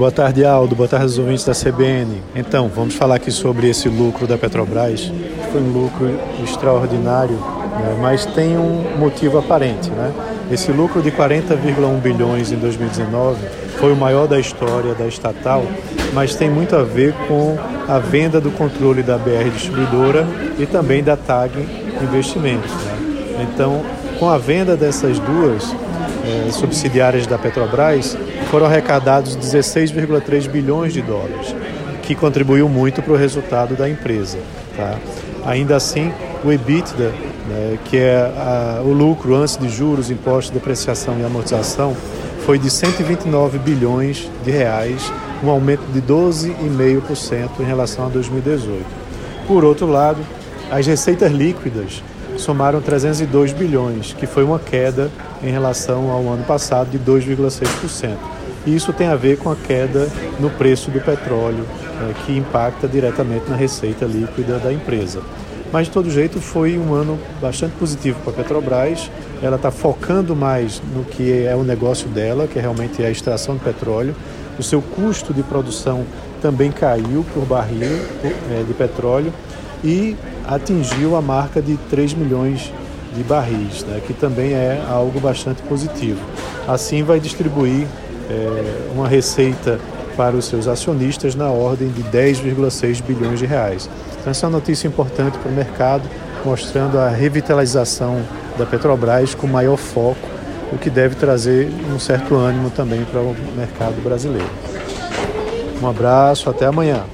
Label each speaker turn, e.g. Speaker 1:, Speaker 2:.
Speaker 1: Boa tarde, Aldo. Boa tarde aos ouvintes da CBN. Então, vamos falar aqui sobre esse lucro da Petrobras. Foi um lucro extraordinário, né? mas tem um motivo aparente. Né? Esse lucro de 40,1 bilhões em 2019 foi o maior da história da estatal, mas tem muito a ver com a venda do controle da BR Distribuidora e também da TAG Investimentos. Né? Então, com a venda dessas duas eh, subsidiárias da Petrobras, foram arrecadados 16,3 bilhões de dólares, que contribuiu muito para o resultado da empresa. Tá? Ainda assim, o EBITDA, né, que é a, o lucro antes de juros, impostos, depreciação e amortização, foi de 129 bilhões de reais, um aumento de 12,5% em relação a 2018. Por outro lado, as receitas líquidas somaram 302 bilhões, que foi uma queda em relação ao ano passado de 2,6%. E isso tem a ver com a queda no preço do petróleo, é, que impacta diretamente na receita líquida da empresa. Mas, de todo jeito, foi um ano bastante positivo para a Petrobras. Ela está focando mais no que é o negócio dela, que realmente é a extração de petróleo. O seu custo de produção também caiu por barril é, de petróleo e atingiu a marca de 3 milhões de barris, né, que também é algo bastante positivo. Assim, vai distribuir é, uma receita para os seus acionistas na ordem de 10,6 bilhões de reais. Então, essa é uma notícia importante para o mercado, mostrando a revitalização da Petrobras com maior foco, o que deve trazer um certo ânimo também para o mercado brasileiro. Um abraço, até amanhã.